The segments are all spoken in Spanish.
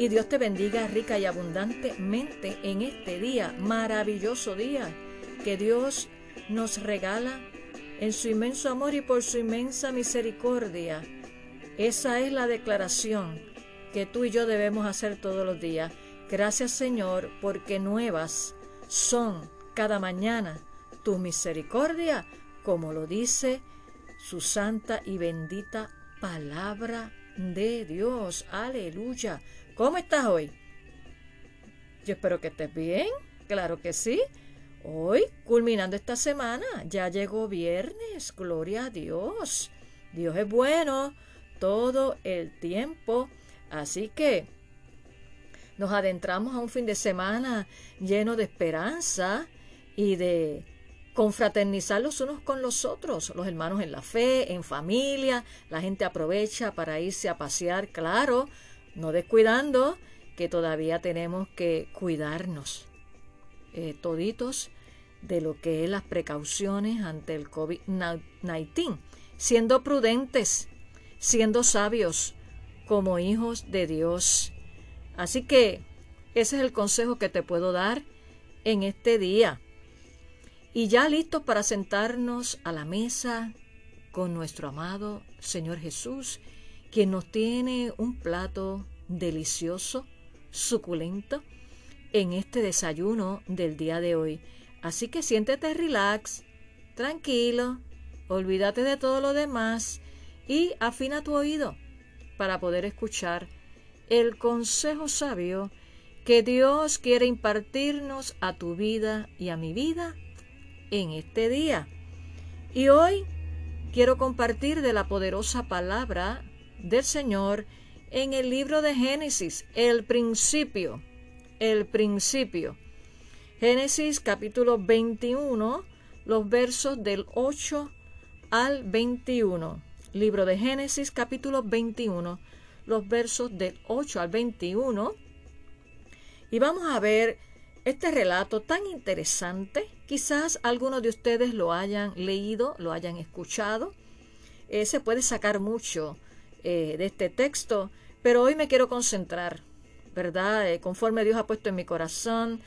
y Dios te bendiga rica y abundantemente en este día, maravilloso día que Dios nos regala en su inmenso amor y por su inmensa misericordia. Esa es la declaración que tú y yo debemos hacer todos los días. Gracias Señor porque nuevas son cada mañana tu misericordia, como lo dice su santa y bendita palabra de Dios. Aleluya. ¿Cómo estás hoy? Yo espero que estés bien. Claro que sí. Hoy, culminando esta semana, ya llegó viernes. Gloria a Dios. Dios es bueno todo el tiempo. Así que nos adentramos a un fin de semana lleno de esperanza y de confraternizar los unos con los otros, los hermanos en la fe, en familia, la gente aprovecha para irse a pasear, claro, no descuidando que todavía tenemos que cuidarnos eh, toditos de lo que es las precauciones ante el COVID-19, siendo prudentes, siendo sabios como hijos de Dios. Así que ese es el consejo que te puedo dar en este día y ya listos para sentarnos a la mesa con nuestro amado Señor Jesús, quien nos tiene un plato delicioso, suculento, en este desayuno del día de hoy. Así que siéntete relax, tranquilo, olvídate de todo lo demás y afina tu oído para poder escuchar el consejo sabio que Dios quiere impartirnos a tu vida y a mi vida en este día. Y hoy quiero compartir de la poderosa palabra del Señor en el libro de Génesis, el principio, el principio. Génesis capítulo 21, los versos del 8 al 21. Libro de Génesis capítulo 21, los versos del 8 al 21. Y vamos a ver este relato tan interesante. Quizás algunos de ustedes lo hayan leído, lo hayan escuchado. Eh, se puede sacar mucho eh, de este texto, pero hoy me quiero concentrar, ¿verdad? Eh, conforme Dios ha puesto en mi corazón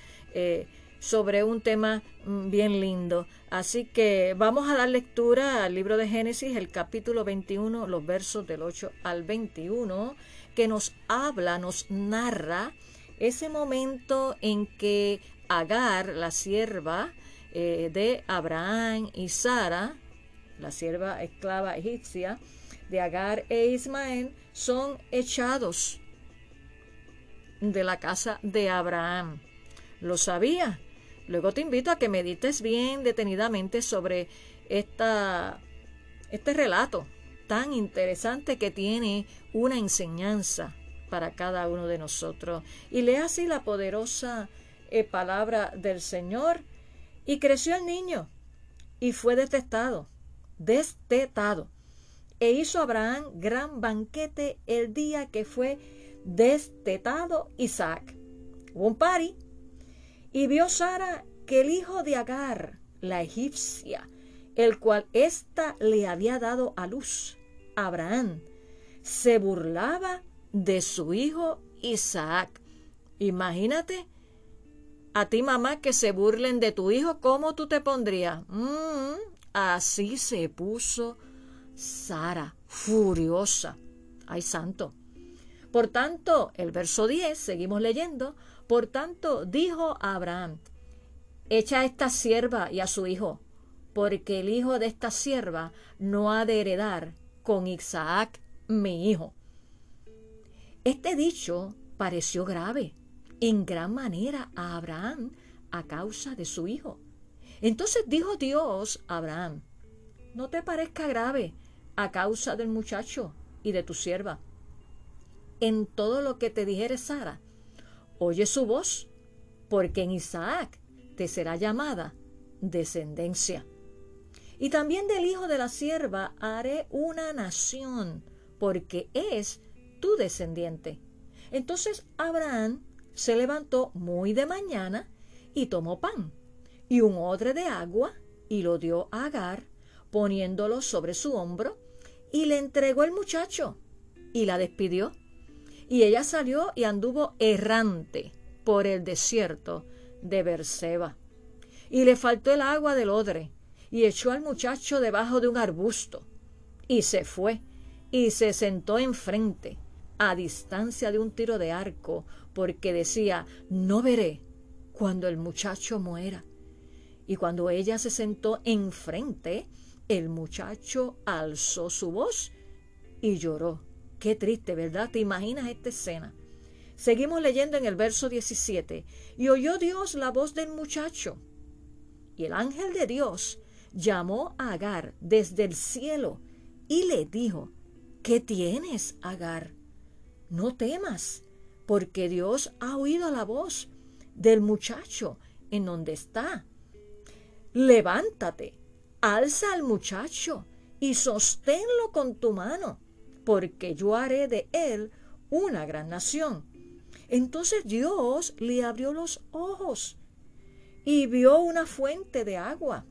sobre un tema mm, bien lindo. Así que vamos a dar lectura al libro de Génesis, el capítulo 21, los versos del 8 al 21, que nos habla, nos narra ese momento en que Agar, la sierva eh, de Abraham y Sara, la sierva esclava egipcia de Agar e Ismael, son echados de la casa de Abraham. Lo sabía. Luego te invito a que medites bien detenidamente sobre esta, este relato tan interesante que tiene una enseñanza para cada uno de nosotros. Y lea así la poderosa eh, palabra del Señor. Y creció el niño y fue detestado, destetado. E hizo Abraham gran banquete el día que fue destetado Isaac. Un pari. Y vio Sara que el hijo de Agar, la egipcia, el cual ésta le había dado a luz, Abraham, se burlaba de su hijo Isaac. Imagínate a ti mamá que se burlen de tu hijo, ¿cómo tú te pondrías? Mm, así se puso Sara, furiosa. Ay, santo. Por tanto, el verso 10, seguimos leyendo, por tanto dijo a Abraham, echa a esta sierva y a su hijo, porque el hijo de esta sierva no ha de heredar con Isaac mi hijo. Este dicho pareció grave en gran manera a Abraham a causa de su hijo. Entonces dijo Dios a Abraham, no te parezca grave a causa del muchacho y de tu sierva. En todo lo que te dijere Sara, oye su voz, porque en Isaac te será llamada descendencia. Y también del hijo de la sierva haré una nación, porque es tu descendiente. Entonces Abraham se levantó muy de mañana y tomó pan y un odre de agua y lo dio a Agar, poniéndolo sobre su hombro, y le entregó el muchacho y la despidió. Y ella salió y anduvo errante por el desierto de Berseba. Y le faltó el agua del odre, y echó al muchacho debajo de un arbusto, y se fue, y se sentó enfrente, a distancia de un tiro de arco, porque decía, no veré cuando el muchacho muera. Y cuando ella se sentó enfrente, el muchacho alzó su voz y lloró. Qué triste, ¿verdad? ¿Te imaginas esta escena? Seguimos leyendo en el verso 17. Y oyó Dios la voz del muchacho. Y el ángel de Dios llamó a Agar desde el cielo y le dijo, ¿qué tienes, Agar? No temas, porque Dios ha oído la voz del muchacho en donde está. Levántate, alza al muchacho y sosténlo con tu mano, porque yo haré de él una gran nación. Entonces Dios le abrió los ojos y vio una fuente de agua.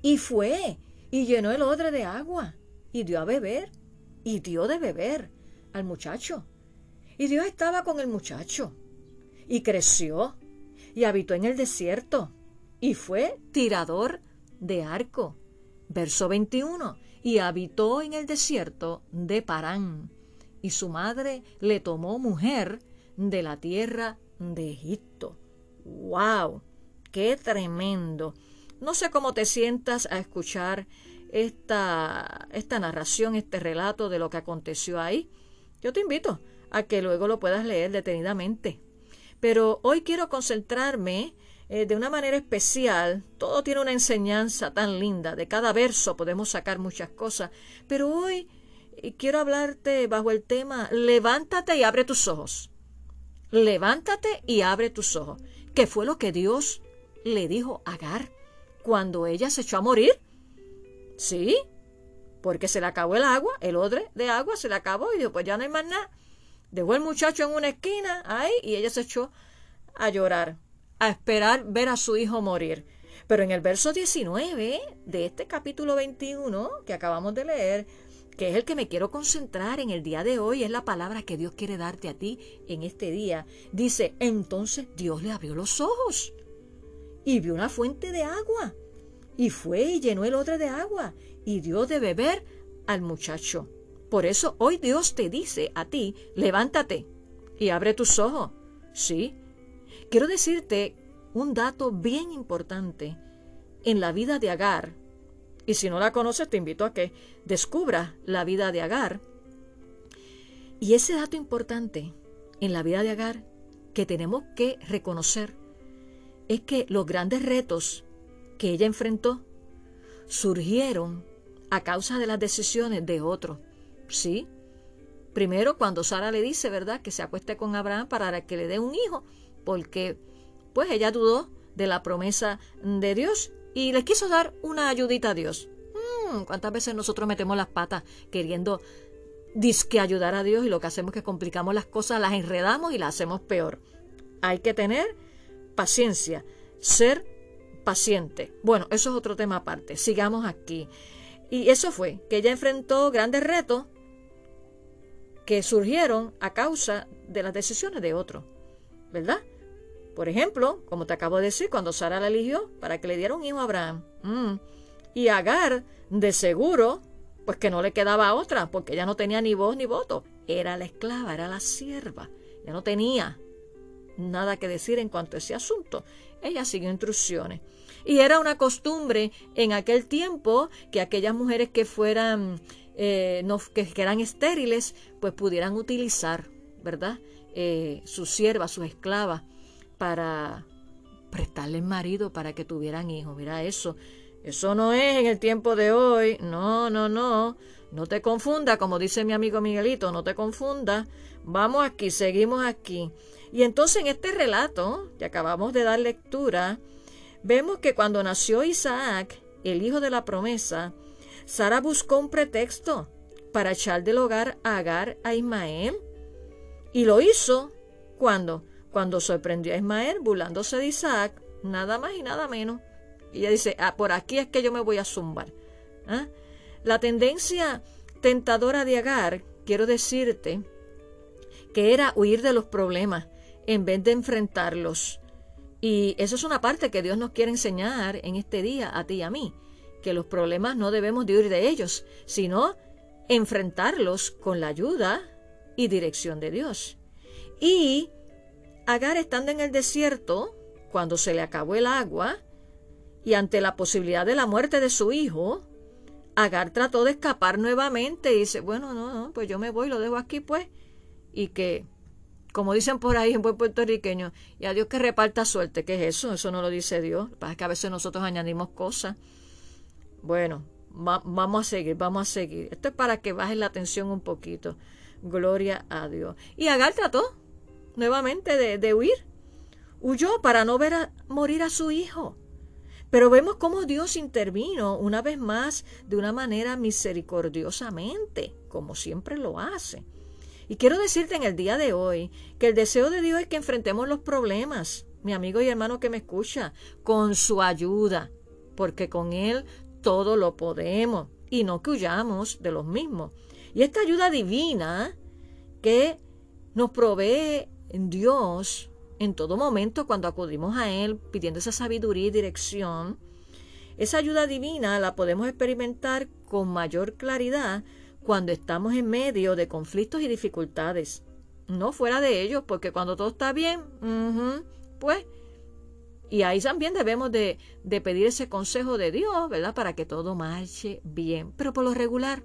Y fue y llenó el odre de agua y dio a beber y dio de beber al muchacho. Y Dios estaba con el muchacho y creció y habitó en el desierto y fue tirador de arco. Verso 21. Y habitó en el desierto de Parán y su madre le tomó mujer de la tierra de Egipto. ¡Wow! ¡Qué tremendo! No sé cómo te sientas a escuchar esta, esta narración, este relato de lo que aconteció ahí. Yo te invito a que luego lo puedas leer detenidamente. Pero hoy quiero concentrarme eh, de una manera especial. Todo tiene una enseñanza tan linda. De cada verso podemos sacar muchas cosas. Pero hoy eh, quiero hablarte bajo el tema Levántate y abre tus ojos. Levántate y abre tus ojos. ¿Qué fue lo que Dios le dijo a Agar cuando ella se echó a morir? Sí, porque se le acabó el agua, el odre de agua se le acabó y dijo, pues ya no hay más nada. Dejó el muchacho en una esquina ahí y ella se echó a llorar, a esperar ver a su hijo morir. Pero en el verso 19 de este capítulo 21 que acabamos de leer, que es el que me quiero concentrar en el día de hoy, es la palabra que Dios quiere darte a ti en este día. Dice, entonces Dios le abrió los ojos y vio una fuente de agua y fue y llenó el odre de agua y dio de beber al muchacho. Por eso hoy Dios te dice a ti, levántate y abre tus ojos. Sí. Quiero decirte un dato bien importante en la vida de Agar. Y si no la conoces, te invito a que descubras la vida de Agar. Y ese dato importante en la vida de Agar que tenemos que reconocer es que los grandes retos que ella enfrentó surgieron a causa de las decisiones de otros. Sí. Primero, cuando Sara le dice, ¿verdad?, que se acueste con Abraham para que le dé un hijo, porque pues ella dudó de la promesa de Dios y le quiso dar una ayudita a Dios. Mm, ¿Cuántas veces nosotros metemos las patas queriendo disque ayudar a Dios y lo que hacemos es que complicamos las cosas, las enredamos y las hacemos peor? Hay que tener paciencia, ser paciente. Bueno, eso es otro tema aparte. Sigamos aquí. Y eso fue, que ella enfrentó grandes retos que surgieron a causa de las decisiones de otros, ¿verdad? Por ejemplo, como te acabo de decir, cuando Sara la eligió para que le diera un hijo a Abraham. Mm, y Agar, de seguro, pues que no le quedaba otra, porque ella no tenía ni voz ni voto. Era la esclava, era la sierva. Ya no tenía nada que decir en cuanto a ese asunto. Ella siguió instrucciones. Y era una costumbre en aquel tiempo que aquellas mujeres que fueran eh, que, eran estériles, pues pudieran utilizar, ¿verdad? Eh, sus siervas, sus esclavas, para prestarles marido para que tuvieran hijos. Mira eso. Eso no es en el tiempo de hoy. No, no, no. No te confunda, como dice mi amigo Miguelito, no te confunda. Vamos aquí, seguimos aquí. Y entonces en este relato que acabamos de dar lectura, vemos que cuando nació Isaac, el hijo de la promesa, Sara buscó un pretexto para echar del hogar a Agar a Ismael. Y lo hizo cuando, cuando sorprendió a Ismael burlándose de Isaac, nada más y nada menos. Y ella dice, ah, por aquí es que yo me voy a zumbar. ¿Ah? La tendencia tentadora de Agar, quiero decirte, que era huir de los problemas en vez de enfrentarlos. Y eso es una parte que Dios nos quiere enseñar en este día a ti y a mí, que los problemas no debemos de huir de ellos, sino enfrentarlos con la ayuda y dirección de Dios. Y Agar estando en el desierto, cuando se le acabó el agua, y ante la posibilidad de la muerte de su hijo, Agar trató de escapar nuevamente y dice, bueno, no, no, pues yo me voy, lo dejo aquí pues, y que, como dicen por ahí en buen puertorriqueño, y a Dios que reparta suerte, ¿qué es eso? Eso no lo dice Dios, es que a veces nosotros añadimos cosas. Bueno, vamos a seguir, vamos a seguir. Esto es para que baje la tensión un poquito. Gloria a Dios. Y Agar trató nuevamente de, de huir. Huyó para no ver a, morir a su hijo. Pero vemos cómo Dios intervino una vez más de una manera misericordiosamente, como siempre lo hace. Y quiero decirte en el día de hoy que el deseo de Dios es que enfrentemos los problemas, mi amigo y hermano que me escucha, con su ayuda, porque con Él todo lo podemos y no que huyamos de los mismos. Y esta ayuda divina que nos provee Dios en todo momento cuando acudimos a Él pidiendo esa sabiduría y dirección, esa ayuda divina la podemos experimentar con mayor claridad cuando estamos en medio de conflictos y dificultades. No fuera de ellos, porque cuando todo está bien, pues, y ahí también debemos de, de, pedir ese consejo de Dios, ¿verdad? Para que todo marche bien. Pero por lo regular,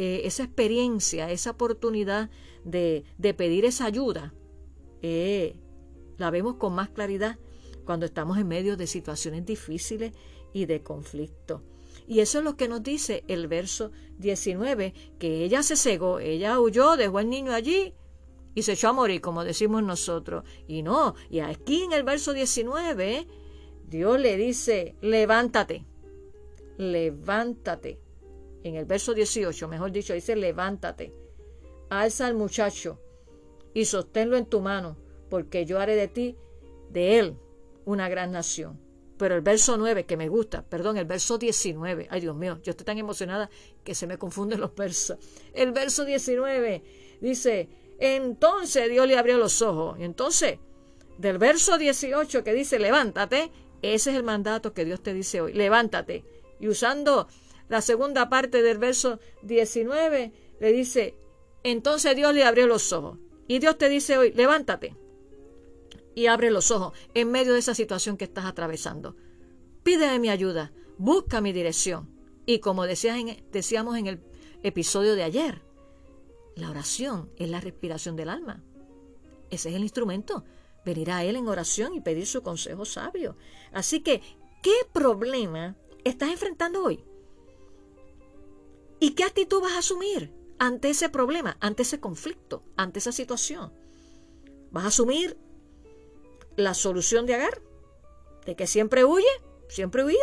eh, esa experiencia, esa oportunidad de, de pedir esa ayuda, eh, la vemos con más claridad cuando estamos en medio de situaciones difíciles y de conflicto. Y eso es lo que nos dice el verso 19, que ella se cegó, ella huyó, dejó al niño allí y se echó a morir, como decimos nosotros. Y no, y aquí en el verso 19, Dios le dice, levántate, levántate. En el verso 18, mejor dicho, dice, levántate, alza al muchacho y sosténlo en tu mano, porque yo haré de ti, de él, una gran nación. Pero el verso 9, que me gusta, perdón, el verso 19, ay Dios mío, yo estoy tan emocionada que se me confunden los versos. El verso 19 dice, entonces Dios le abrió los ojos. Y entonces, del verso 18 que dice, levántate, ese es el mandato que Dios te dice hoy, levántate. Y usando la segunda parte del verso 19, le dice, entonces Dios le abrió los ojos. Y Dios te dice hoy, levántate y abre los ojos en medio de esa situación que estás atravesando. Pídeme mi ayuda, busca mi dirección. Y como decíamos en el episodio de ayer, la oración es la respiración del alma. Ese es el instrumento. Venir a Él en oración y pedir su consejo sabio. Así que, ¿qué problema estás enfrentando hoy? ¿Y qué actitud vas a asumir? ante ese problema, ante ese conflicto, ante esa situación? ¿Vas a asumir la solución de Agar? ¿De que siempre huye? ¿Siempre huía?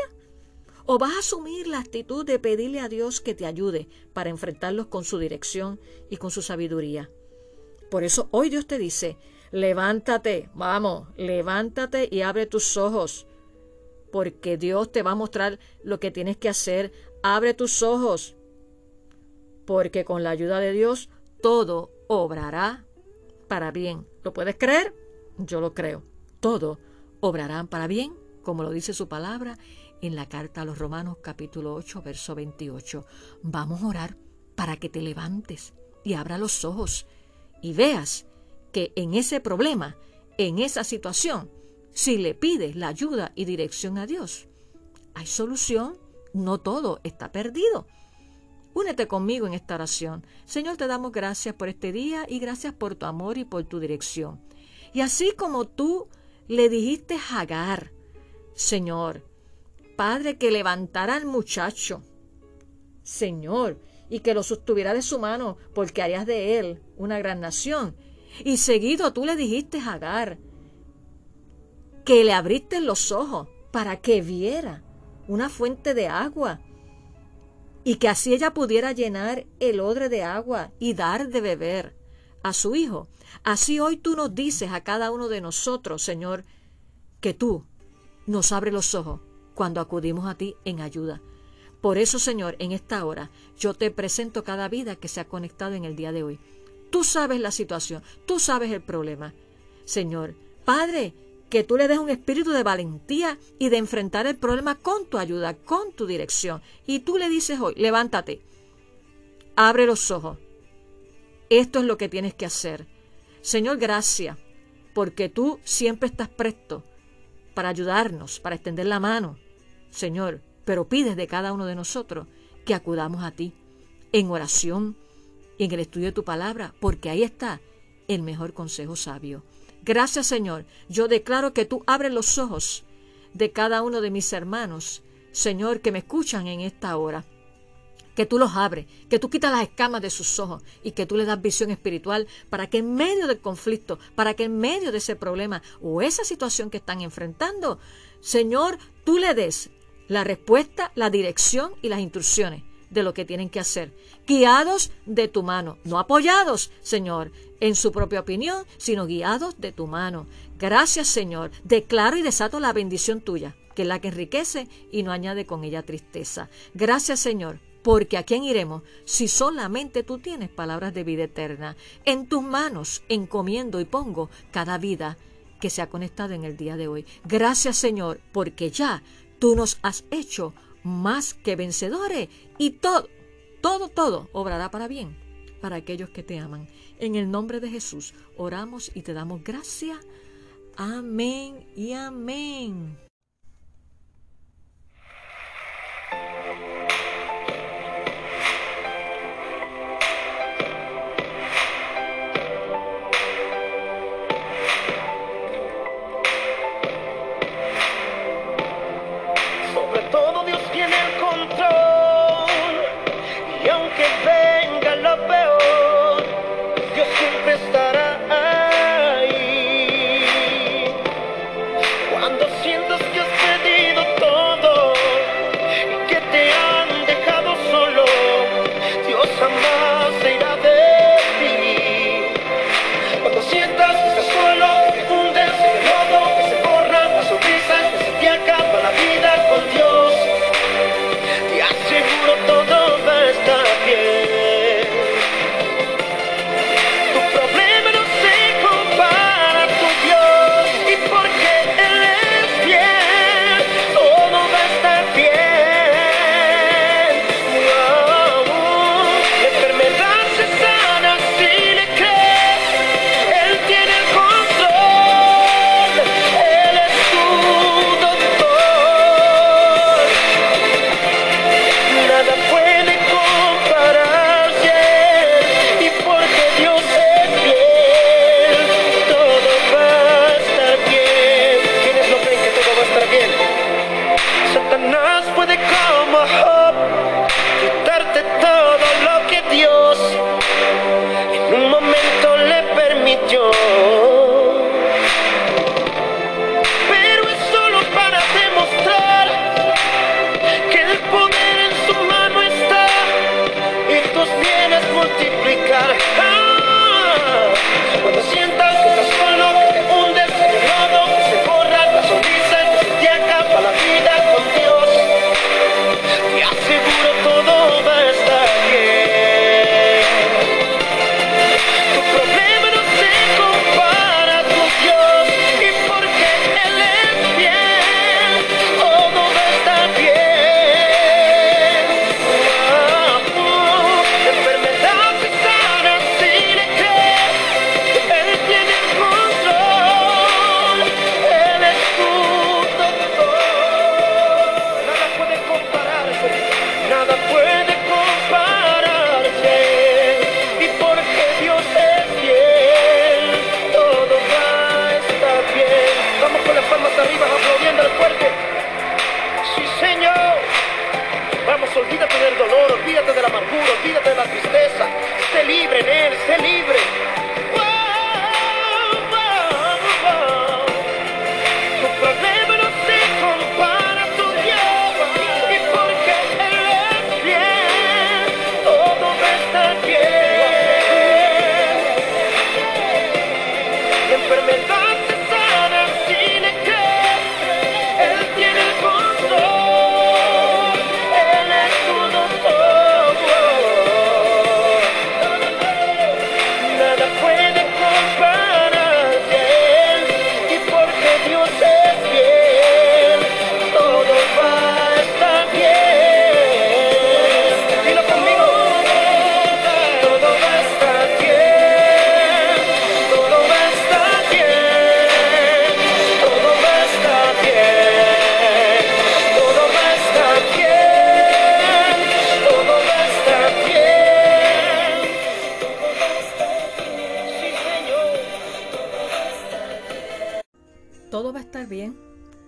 ¿O vas a asumir la actitud de pedirle a Dios que te ayude para enfrentarlos con su dirección y con su sabiduría? Por eso hoy Dios te dice, levántate, vamos, levántate y abre tus ojos, porque Dios te va a mostrar lo que tienes que hacer. Abre tus ojos, porque con la ayuda de Dios todo obrará para bien. ¿Lo puedes creer? Yo lo creo. Todo obrará para bien, como lo dice su palabra en la carta a los Romanos capítulo 8, verso 28. Vamos a orar para que te levantes y abra los ojos y veas que en ese problema, en esa situación, si le pides la ayuda y dirección a Dios, hay solución, no todo está perdido. Únete conmigo en esta oración. Señor, te damos gracias por este día y gracias por tu amor y por tu dirección. Y así como tú le dijiste a Agar, Señor, Padre, que levantara al muchacho. Señor, y que lo sostuviera de su mano, porque harías de él una gran nación. Y seguido tú le dijiste a Agar que le abriste los ojos para que viera una fuente de agua y que así ella pudiera llenar el odre de agua y dar de beber a su hijo. Así hoy tú nos dices a cada uno de nosotros, Señor, que tú nos abres los ojos cuando acudimos a ti en ayuda. Por eso, Señor, en esta hora yo te presento cada vida que se ha conectado en el día de hoy. Tú sabes la situación, tú sabes el problema. Señor, Padre, que tú le des un espíritu de valentía y de enfrentar el problema con tu ayuda, con tu dirección. Y tú le dices hoy, levántate, abre los ojos. Esto es lo que tienes que hacer. Señor, gracias, porque tú siempre estás presto para ayudarnos, para extender la mano. Señor, pero pides de cada uno de nosotros que acudamos a ti en oración y en el estudio de tu palabra, porque ahí está el mejor consejo sabio. Gracias Señor, yo declaro que tú abres los ojos de cada uno de mis hermanos, Señor, que me escuchan en esta hora. Que tú los abres, que tú quitas las escamas de sus ojos y que tú les das visión espiritual para que en medio del conflicto, para que en medio de ese problema o esa situación que están enfrentando, Señor, tú le des la respuesta, la dirección y las instrucciones de lo que tienen que hacer, guiados de tu mano, no apoyados, Señor, en su propia opinión, sino guiados de tu mano. Gracias, Señor. Declaro y desato la bendición tuya, que es la que enriquece y no añade con ella tristeza. Gracias, Señor, porque a quién iremos si solamente tú tienes palabras de vida eterna. En tus manos encomiendo y pongo cada vida que se ha conectado en el día de hoy. Gracias, Señor, porque ya tú nos has hecho más que vencedores y todo, todo, todo obrará para bien para aquellos que te aman. En el nombre de Jesús oramos y te damos gracias. Amén y amén.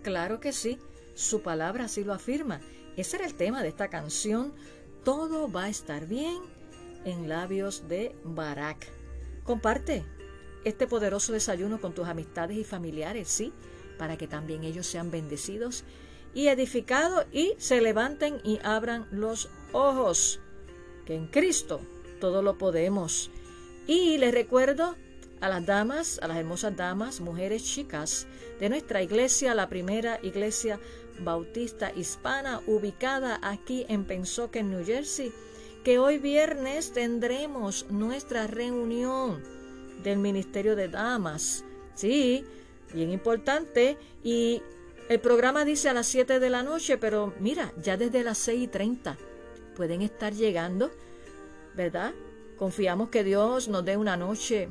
Claro que sí, su palabra así lo afirma. Ese era el tema de esta canción. Todo va a estar bien en labios de Barak. Comparte este poderoso desayuno con tus amistades y familiares, sí, para que también ellos sean bendecidos y edificados y se levanten y abran los ojos, que en Cristo todo lo podemos. Y les recuerdo a las damas, a las hermosas damas, mujeres chicas de nuestra iglesia, la primera iglesia bautista hispana ubicada aquí en Pensoken, New Jersey, que hoy viernes tendremos nuestra reunión del Ministerio de Damas. Sí, bien importante. Y el programa dice a las 7 de la noche, pero mira, ya desde las 6 y 30 pueden estar llegando, ¿verdad? Confiamos que Dios nos dé una noche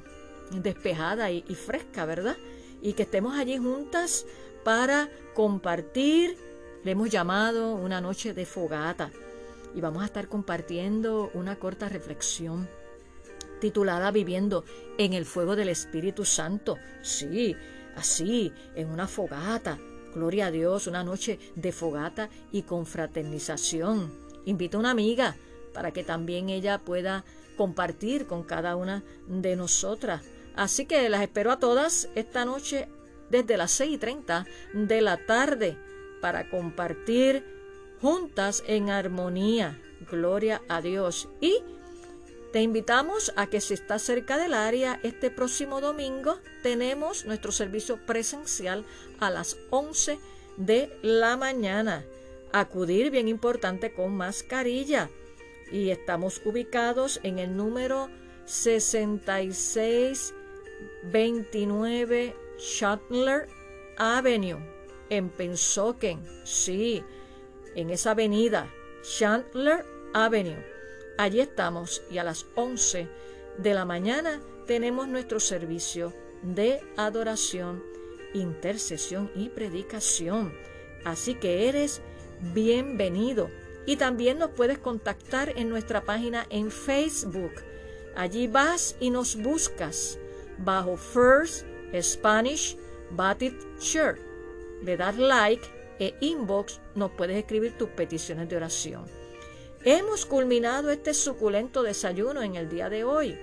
despejada y, fresca, ¿verdad? Y que estemos allí juntas para compartir. Le hemos llamado una noche de fogata y vamos a estar compartiendo una corta reflexión titulada Viviendo en el fuego del Espíritu Santo. Sí, así, en una fogata. Gloria a Dios, una noche de fogata y confraternización. Invita a una amiga para que también ella pueda compartir con cada una de nosotras. Así que las espero a todas esta noche desde las 6 y 30 de la tarde para compartir juntas en armonía. Gloria a Dios. Y te invitamos a que si estás cerca del área, este próximo domingo tenemos nuestro servicio presencial a las 11 de la mañana. Acudir, bien importante, con mascarilla y estamos ubicados en el número 6629 Shuttler Avenue en Pensoken. Sí, en esa avenida, Chandler Avenue. Allí estamos y a las 11 de la mañana tenemos nuestro servicio de adoración, intercesión y predicación. Así que eres bienvenido. Y también nos puedes contactar en nuestra página en Facebook. Allí vas y nos buscas bajo First Spanish Baptist Church. Le das like e inbox, nos puedes escribir tus peticiones de oración. Hemos culminado este suculento desayuno en el día de hoy,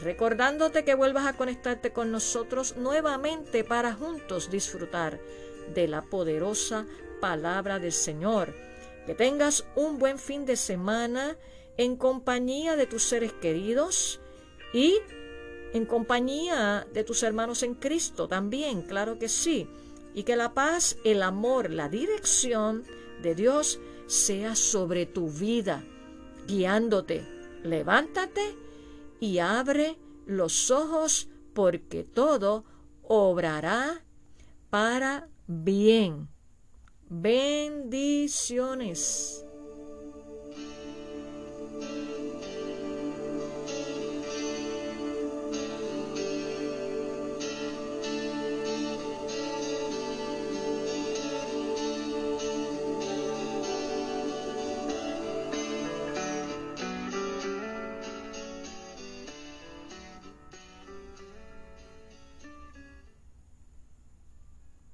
recordándote que vuelvas a conectarte con nosotros nuevamente para juntos disfrutar de la poderosa palabra del Señor que tengas un buen fin de semana en compañía de tus seres queridos y en compañía de tus hermanos en Cristo también, claro que sí. Y que la paz, el amor, la dirección de Dios sea sobre tu vida, guiándote. Levántate y abre los ojos porque todo obrará para bien. Bendiciones.